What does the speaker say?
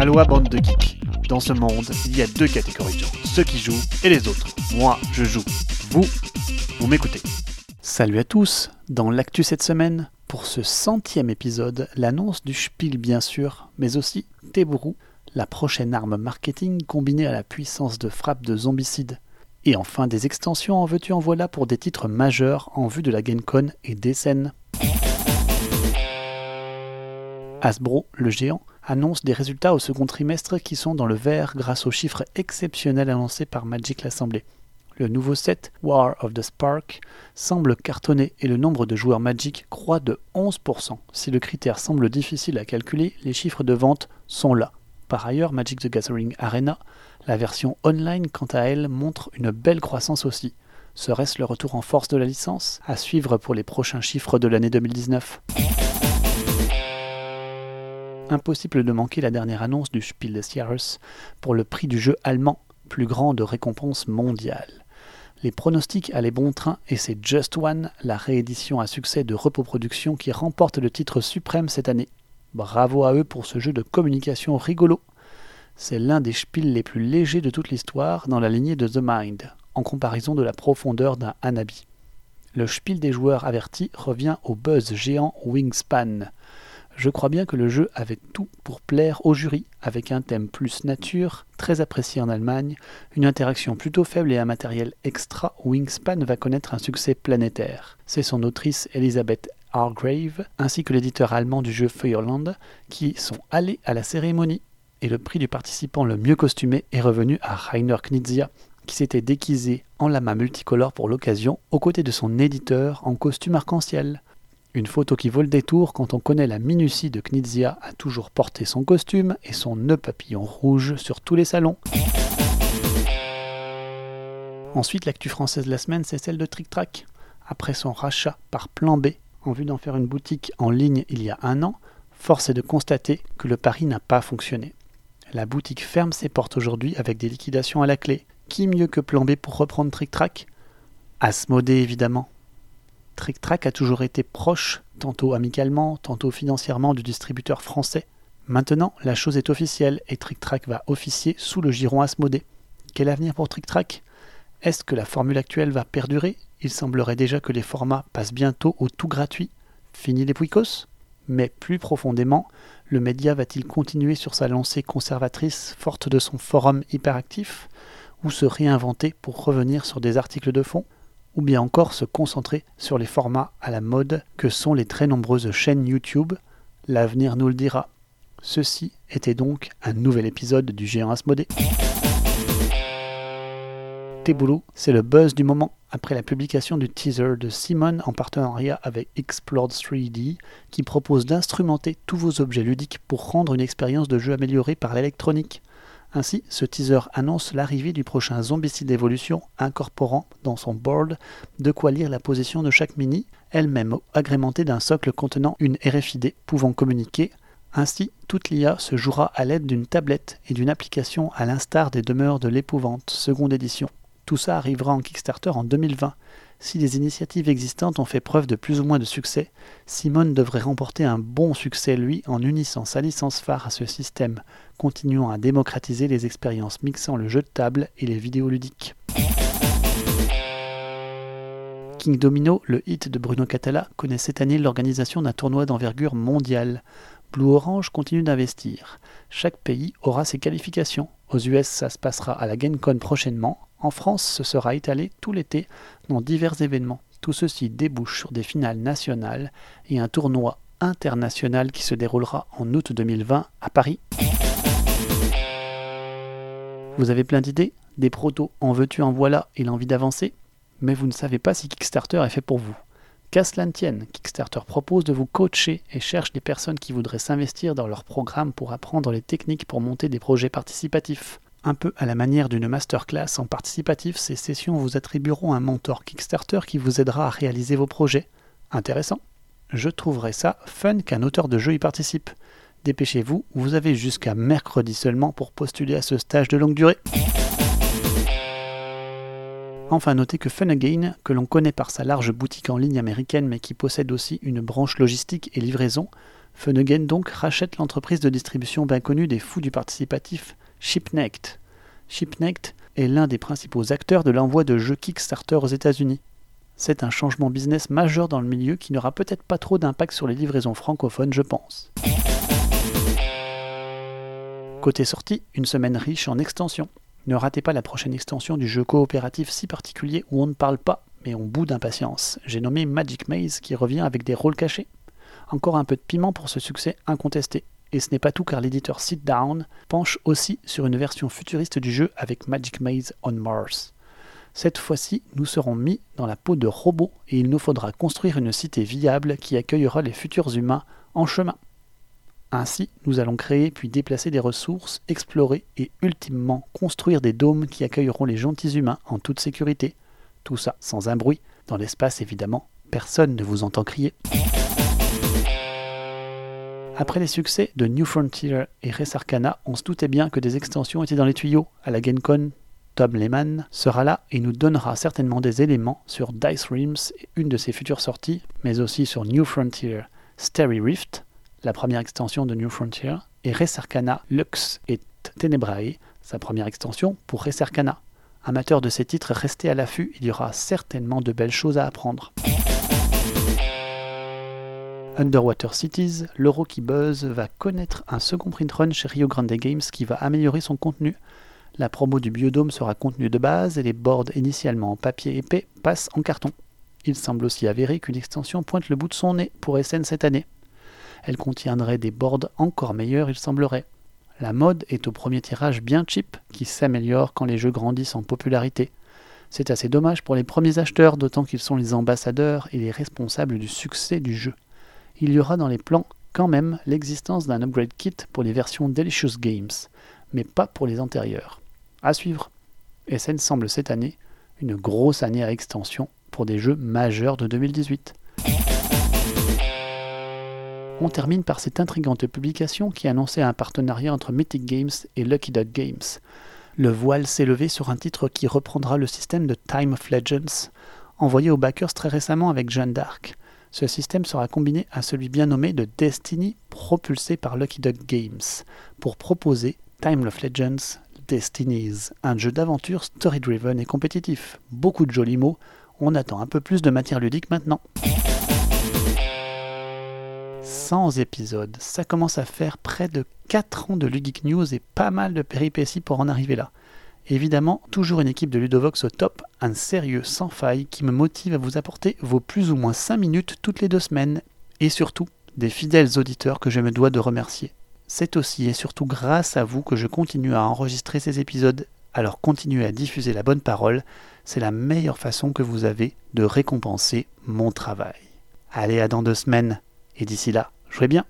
Aloha bande de geeks. Dans ce monde, il y a deux catégories de gens, ceux qui jouent et les autres. Moi, je joue. Vous, vous m'écoutez. Salut à tous. Dans l'actu cette semaine, pour ce centième épisode, l'annonce du Spiel bien sûr, mais aussi Teburu, la prochaine arme marketing combinée à la puissance de frappe de zombicide. Et enfin des extensions en veux-tu en voilà pour des titres majeurs en vue de la GameCon et des scènes. Hasbro, le géant, annonce des résultats au second trimestre qui sont dans le vert grâce aux chiffres exceptionnels annoncés par Magic l'Assemblée. Le nouveau set, War of the Spark, semble cartonner et le nombre de joueurs Magic croît de 11%. Si le critère semble difficile à calculer, les chiffres de vente sont là. Par ailleurs, Magic the Gathering Arena, la version online quant à elle, montre une belle croissance aussi. Serait-ce le retour en force de la licence? À suivre pour les prochains chiffres de l'année 2019 impossible de manquer la dernière annonce du Spiel des Jahres pour le prix du jeu allemand, plus grande récompense mondiale. Les pronostics allaient bon train et c'est Just One, la réédition à succès de Repos Production, qui remporte le titre suprême cette année. Bravo à eux pour ce jeu de communication rigolo. C'est l'un des spiels les plus légers de toute l'histoire dans la lignée de The Mind, en comparaison de la profondeur d'un Hanabi. Le spiel des joueurs avertis revient au buzz géant Wingspan, je crois bien que le jeu avait tout pour plaire au jury, avec un thème plus nature, très apprécié en Allemagne, une interaction plutôt faible et un matériel extra, Wingspan va connaître un succès planétaire. C'est son autrice Elisabeth Hargrave, ainsi que l'éditeur allemand du jeu Feuerland, qui sont allés à la cérémonie. Et le prix du participant le mieux costumé est revenu à Rainer Knizia, qui s'était déguisé en lama multicolore pour l'occasion, aux côtés de son éditeur en costume arc-en-ciel. Une photo qui vaut le détour quand on connaît la minutie de Knizia à toujours porter son costume et son nœud papillon rouge sur tous les salons. Ensuite, l'actu française de la semaine, c'est celle de Trick Track. Après son rachat par Plan B, en vue d'en faire une boutique en ligne il y a un an, force est de constater que le pari n'a pas fonctionné. La boutique ferme ses portes aujourd'hui avec des liquidations à la clé. Qui mieux que Plan B pour reprendre Trick Track Asmodée évidemment. Trick Track a toujours été proche, tantôt amicalement, tantôt financièrement, du distributeur français. Maintenant, la chose est officielle et Trick Track va officier sous le giron Asmodée. Quel avenir pour Trick Track Est-ce que la formule actuelle va perdurer? Il semblerait déjà que les formats passent bientôt au tout gratuit. Fini les Pouicos Mais plus profondément, le média va-t-il continuer sur sa lancée conservatrice forte de son forum hyperactif? Ou se réinventer pour revenir sur des articles de fond? Ou bien encore se concentrer sur les formats à la mode que sont les très nombreuses chaînes YouTube. L'avenir nous le dira. Ceci était donc un nouvel épisode du géant Asmodée. Tebulu, c'est le buzz du moment après la publication du teaser de Simon en partenariat avec Explored 3D qui propose d'instrumenter tous vos objets ludiques pour rendre une expérience de jeu améliorée par l'électronique. Ainsi, ce teaser annonce l'arrivée du prochain Zombicide Evolution incorporant dans son board de quoi lire la position de chaque mini, elle-même agrémentée d'un socle contenant une RFID pouvant communiquer. Ainsi, toute l'IA se jouera à l'aide d'une tablette et d'une application à l'instar des demeures de l'épouvante, seconde édition. Tout ça arrivera en Kickstarter en 2020. Si les initiatives existantes ont fait preuve de plus ou moins de succès, Simone devrait remporter un bon succès lui en unissant sa licence phare à ce système, continuant à démocratiser les expériences mixant le jeu de table et les vidéos ludiques. King Domino, le hit de Bruno Catala, connaît cette année l'organisation d'un tournoi d'envergure mondiale. Blue Orange continue d'investir. Chaque pays aura ses qualifications. Aux US, ça se passera à la GameCon prochainement. En France, ce sera étalé tout l'été dans divers événements. Tout ceci débouche sur des finales nationales et un tournoi international qui se déroulera en août 2020 à Paris. Vous avez plein d'idées? Des protos En veux-tu? En voilà et l'envie d'avancer? Mais vous ne savez pas si Kickstarter est fait pour vous. Qu'à Kickstarter propose de vous coacher et cherche des personnes qui voudraient s'investir dans leur programme pour apprendre les techniques pour monter des projets participatifs. Un peu à la manière d'une masterclass en participatif, ces sessions vous attribueront un mentor Kickstarter qui vous aidera à réaliser vos projets. Intéressant Je trouverais ça fun qu'un auteur de jeu y participe. Dépêchez-vous, vous avez jusqu'à mercredi seulement pour postuler à ce stage de longue durée. Enfin, notez que Funagain, que l'on connaît par sa large boutique en ligne américaine mais qui possède aussi une branche logistique et livraison, Funagain donc rachète l'entreprise de distribution bien connue des fous du participatif Shipnect. Shipnect est l'un des principaux acteurs de l'envoi de jeux Kickstarter aux États-Unis. C'est un changement business majeur dans le milieu qui n'aura peut-être pas trop d'impact sur les livraisons francophones, je pense. Côté sortie, une semaine riche en extensions. Ne ratez pas la prochaine extension du jeu coopératif si particulier où on ne parle pas, mais on bout d'impatience. J'ai nommé Magic Maze qui revient avec des rôles cachés. Encore un peu de piment pour ce succès incontesté. Et ce n'est pas tout car l'éditeur Sit Down penche aussi sur une version futuriste du jeu avec Magic Maze on Mars. Cette fois-ci, nous serons mis dans la peau de robots et il nous faudra construire une cité viable qui accueillera les futurs humains en chemin. Ainsi, nous allons créer puis déplacer des ressources, explorer et ultimement construire des dômes qui accueilleront les gentils humains en toute sécurité. Tout ça sans un bruit, dans l'espace évidemment, personne ne vous entend crier. Après les succès de New Frontier et Res Arcana, on se doutait bien que des extensions étaient dans les tuyaux. À la GenCon, Tom Lehman sera là et nous donnera certainement des éléments sur Dice Realms, une de ses futures sorties, mais aussi sur New Frontier Starry Rift, la première extension de New Frontier, et Res Arcana Lux et Tenebrae, sa première extension pour Res Arcana. Amateur de ces titres, restez à l'affût, il y aura certainement de belles choses à apprendre. Underwater Cities, l'euro qui buzz, va connaître un second print run chez Rio Grande Games qui va améliorer son contenu. La promo du biodôme sera contenue de base et les boards initialement en papier épais passent en carton. Il semble aussi avéré qu'une extension pointe le bout de son nez pour SN cette année. Elle contiendrait des boards encore meilleurs, il semblerait. La mode est au premier tirage bien cheap, qui s'améliore quand les jeux grandissent en popularité. C'est assez dommage pour les premiers acheteurs, d'autant qu'ils sont les ambassadeurs et les responsables du succès du jeu. Il y aura dans les plans quand même l'existence d'un upgrade kit pour les versions Delicious Games, mais pas pour les antérieures. À suivre. SN semble cette année une grosse année à extension pour des jeux majeurs de 2018 on termine par cette intrigante publication qui annonçait un partenariat entre Mythic Games et Lucky Duck Games. Le voile s'est levé sur un titre qui reprendra le système de Time of Legends, envoyé aux backers très récemment avec Jeanne d'Arc. Ce système sera combiné à celui bien nommé de Destiny, propulsé par Lucky Duck Games, pour proposer Time of Legends Destinies, un jeu d'aventure story-driven et compétitif. Beaucoup de jolis mots, on attend un peu plus de matière ludique maintenant. 100 épisodes. Ça commence à faire près de 4 ans de Ludic News et pas mal de péripéties pour en arriver là. Évidemment, toujours une équipe de Ludovox au top, un sérieux sans faille qui me motive à vous apporter vos plus ou moins 5 minutes toutes les deux semaines, et surtout des fidèles auditeurs que je me dois de remercier. C'est aussi et surtout grâce à vous que je continue à enregistrer ces épisodes, alors continuez à diffuser la bonne parole, c'est la meilleure façon que vous avez de récompenser mon travail. Allez, à dans deux semaines, et d'ici là, Jouez bien